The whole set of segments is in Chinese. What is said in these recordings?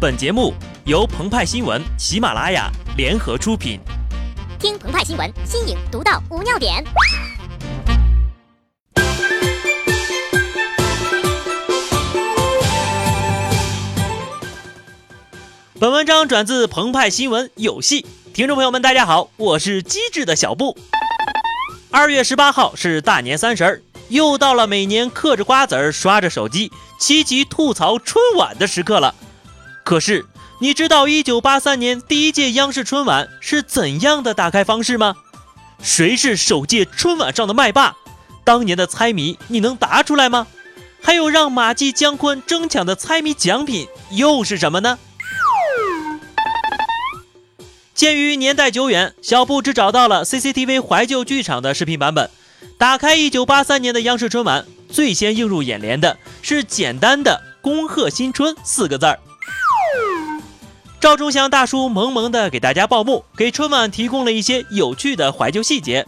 本节目由澎湃新闻、喜马拉雅联合出品。听澎湃新闻，新颖独到，无尿点。本文章转自澎湃新闻有戏，听众朋友们，大家好，我是机智的小布。二月十八号是大年三十儿，又到了每年嗑着瓜子儿刷着手机，齐齐吐槽春晚的时刻了。可是，你知道一九八三年第一届央视春晚是怎样的打开方式吗？谁是首届春晚上的麦霸？当年的猜谜你能答出来吗？还有让马季、姜昆争抢的猜谜奖品又是什么呢？鉴于年代久远，小布只找到了 CCTV 怀旧剧场的视频版本。打开一九八三年的央视春晚，最先映入眼帘的是简单的“恭贺新春”四个字儿。赵忠祥大叔萌萌的给大家报幕，给春晚提供了一些有趣的怀旧细节。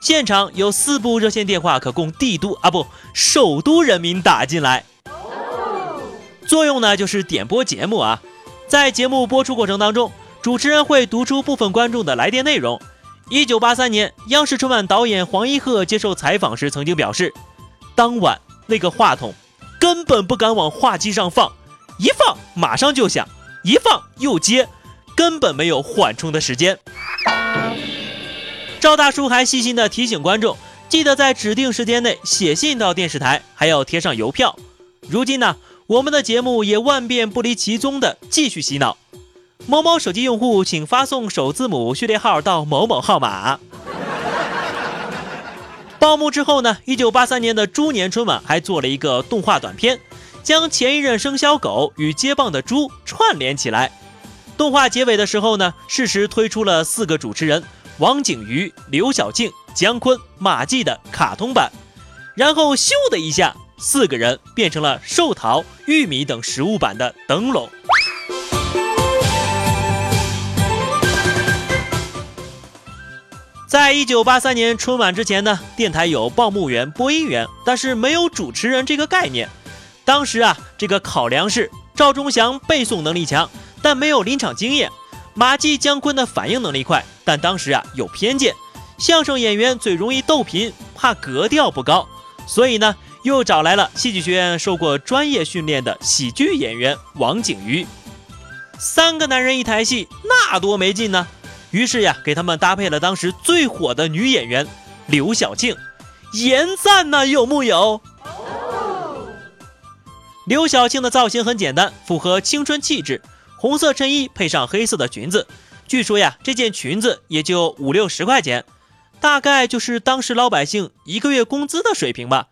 现场有四部热线电话可供帝都啊不首都人民打进来，作用呢就是点播节目啊。在节目播出过程当中，主持人会读出部分观众的来电内容。一九八三年，央视春晚导演黄一鹤接受采访时曾经表示，当晚那个话筒根本不敢往话机上放，一放马上就响。一放又接，根本没有缓冲的时间。赵大叔还细心的提醒观众，记得在指定时间内写信到电视台，还要贴上邮票。如今呢，我们的节目也万变不离其宗的继续洗脑。某某手机用户，请发送首字母序列号到某某号码。报幕之后呢，一九八三年的猪年春晚还做了一个动画短片。将前一任生肖狗与接棒的猪串联起来。动画结尾的时候呢，适时推出了四个主持人：王景瑜、刘晓庆、姜昆、马季的卡通版。然后咻的一下，四个人变成了寿桃、玉米等食物版的灯笼。在一九八三年春晚之前呢，电台有报幕员、播音员，但是没有主持人这个概念。当时啊，这个考量是赵忠祥背诵能力强，但没有临场经验；马季、姜昆的反应能力快，但当时啊有偏见。相声演员最容易逗贫，怕格调不高，所以呢又找来了戏剧学院受过专业训练的喜剧演员王景瑜。三个男人一台戏，那多没劲呢！于是呀，给他们搭配了当时最火的女演员刘晓庆，颜赞呐，有木有？刘晓庆的造型很简单，符合青春气质，红色衬衣配上黑色的裙子。据说呀，这件裙子也就五六十块钱，大概就是当时老百姓一个月工资的水平吧。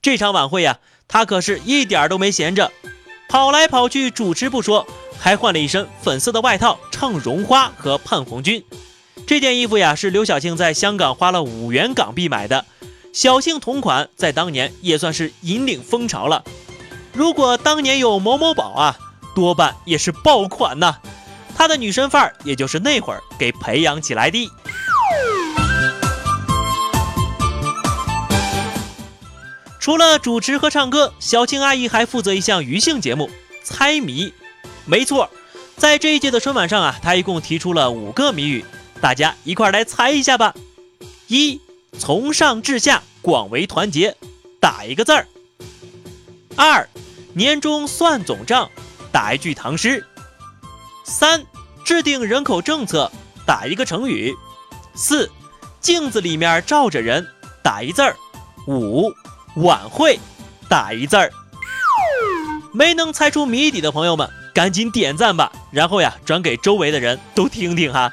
这场晚会呀，她可是一点都没闲着，跑来跑去主持不说，还换了一身粉色的外套唱《绒花》和《盼红军》。这件衣服呀，是刘晓庆在香港花了五元港币买的，小庆同款，在当年也算是引领风潮了。如果当年有某某宝啊，多半也是爆款呐。他的女神范儿，也就是那会儿给培养起来的。除了主持和唱歌，小青阿姨还负责一项娱兴节目——猜谜。没错，在这一届的春晚上啊，她一共提出了五个谜语，大家一块来猜一下吧。一，从上至下广为团结，打一个字儿。二。年终算总账，打一句唐诗。三，制定人口政策，打一个成语。四，镜子里面照着人，打一字儿。五，晚会，打一字儿。没能猜出谜底的朋友们，赶紧点赞吧，然后呀，转给周围的人都听听哈。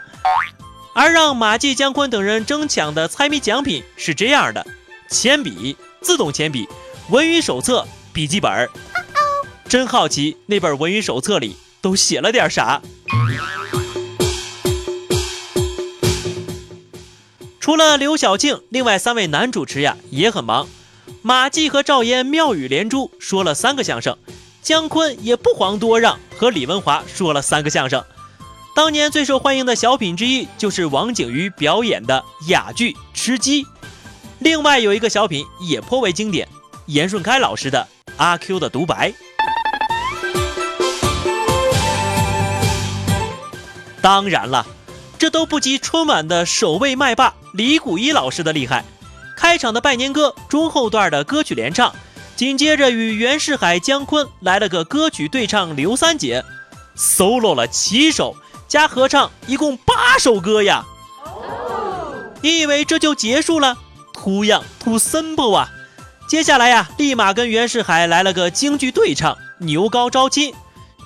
而让马季、姜昆等人争抢的猜谜奖品是这样的：铅笔、自动铅笔、文娱手册、笔记本。真好奇那本文语手册里都写了点啥。除了刘晓庆，另外三位男主持呀也很忙。马季和赵岩妙语连珠说了三个相声，姜昆也不遑多让，和李文华说了三个相声。当年最受欢迎的小品之一就是王景瑜表演的哑剧《吃鸡》。另外有一个小品也颇为经典，严顺开老师的《阿 Q 的独白》。当然了，这都不及春晚的首位麦霸李谷一老师的厉害。开场的拜年歌，中后段的歌曲联唱，紧接着与袁世海、姜昆来了个歌曲对唱刘三姐，solo 了七首加合唱，一共八首歌呀！哦你以为这就结束了？Too young, too simple 啊！接下来呀，立马跟袁世海来了个京剧对唱，牛高招亲，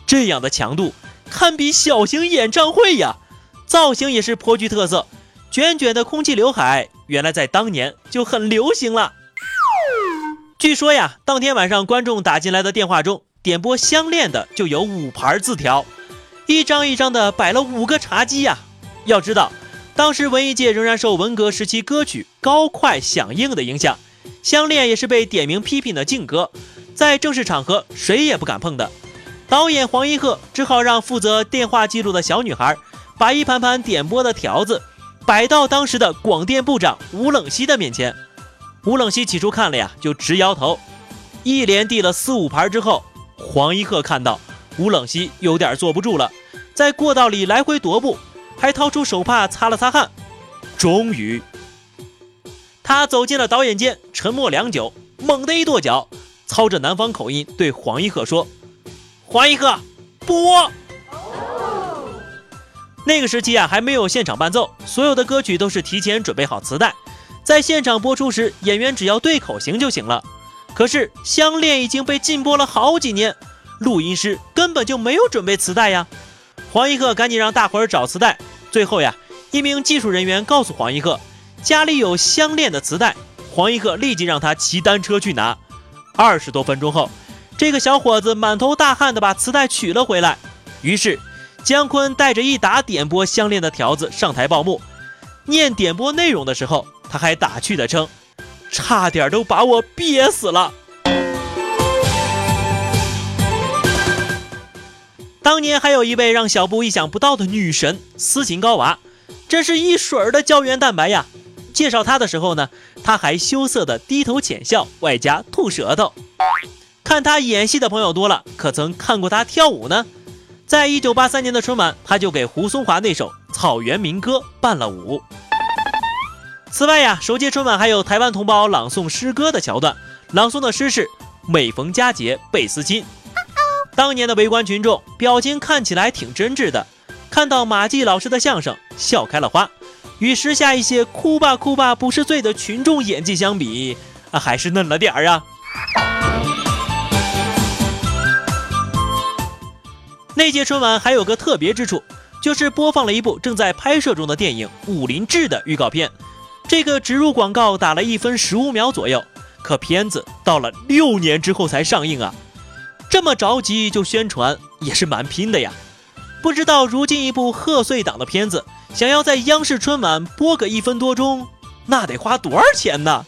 这样的强度堪比小型演唱会呀！造型也是颇具特色，卷卷的空气刘海。原来在当年就很流行了。据说呀，当天晚上观众打进来的电话中，点播《相恋》的就有五盘字条，一张一张的摆了五个茶几呀。要知道，当时文艺界仍然受文革时期歌曲高快响应的影响，《相恋》也是被点名批评的禁歌，在正式场合谁也不敢碰的。导演黄一鹤只好让负责电话记录的小女孩把一盘盘点播的条子。摆到当时的广电部长吴冷西的面前，吴冷西起初看了呀，就直摇头。一连递了四五盘之后，黄一鹤看到吴冷西有点坐不住了，在过道里来回踱步，还掏出手帕擦了擦汗。终于，他走进了导演间，沉默良久，猛地一跺脚，操着南方口音对黄一鹤说：“黄一鹤，播。”那个时期啊，还没有现场伴奏，所有的歌曲都是提前准备好磁带，在现场播出时，演员只要对口型就行了。可是《相恋》已经被禁播了好几年，录音师根本就没有准备磁带呀。黄一鹤赶紧让大伙儿找磁带，最后呀，一名技术人员告诉黄一鹤，家里有《相恋》的磁带。黄一鹤立即让他骑单车去拿。二十多分钟后，这个小伙子满头大汗的把磁带取了回来，于是。姜昆带着一打点播《相恋》的条子上台报幕，念点播内容的时候，他还打趣的称：“差点都把我憋死了。”当年还有一位让小布意想不到的女神斯琴高娃，真是一水儿的胶原蛋白呀！介绍她的时候呢，她还羞涩的低头浅笑，外加吐舌头。看他演戏的朋友多了，可曾看过他跳舞呢？在一九八三年的春晚，他就给胡松华那首草原民歌伴了舞。此外呀，首届春晚还有台湾同胞朗诵诗歌的桥段，朗诵的诗是“每逢佳节倍思亲”。当年的围观群众表情看起来挺真挚的，看到马季老师的相声笑开了花，与时下一些哭吧哭吧不是罪的群众演技相比，啊，还是嫩了点儿啊。那届春晚还有个特别之处，就是播放了一部正在拍摄中的电影《武林志》的预告片。这个植入广告打了一分十五秒左右，可片子到了六年之后才上映啊！这么着急就宣传也是蛮拼的呀。不知道如今一部贺岁档的片子，想要在央视春晚播个一分多钟，那得花多少钱呢？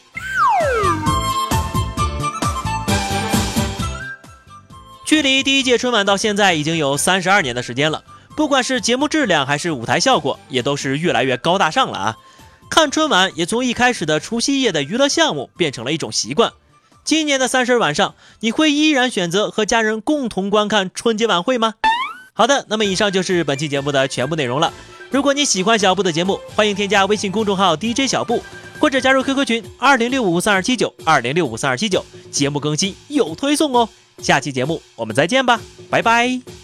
距离第一届春晚到现在已经有三十二年的时间了，不管是节目质量还是舞台效果，也都是越来越高大上了啊！看春晚也从一开始的除夕夜的娱乐项目变成了一种习惯。今年的三十晚上，你会依然选择和家人共同观看春节晚会吗？好的，那么以上就是本期节目的全部内容了。如果你喜欢小布的节目，欢迎添加微信公众号 DJ 小布，或者加入 QQ 群二零六五三二七九二零六五三二七九，节目更新有推送哦。下期节目我们再见吧，拜拜。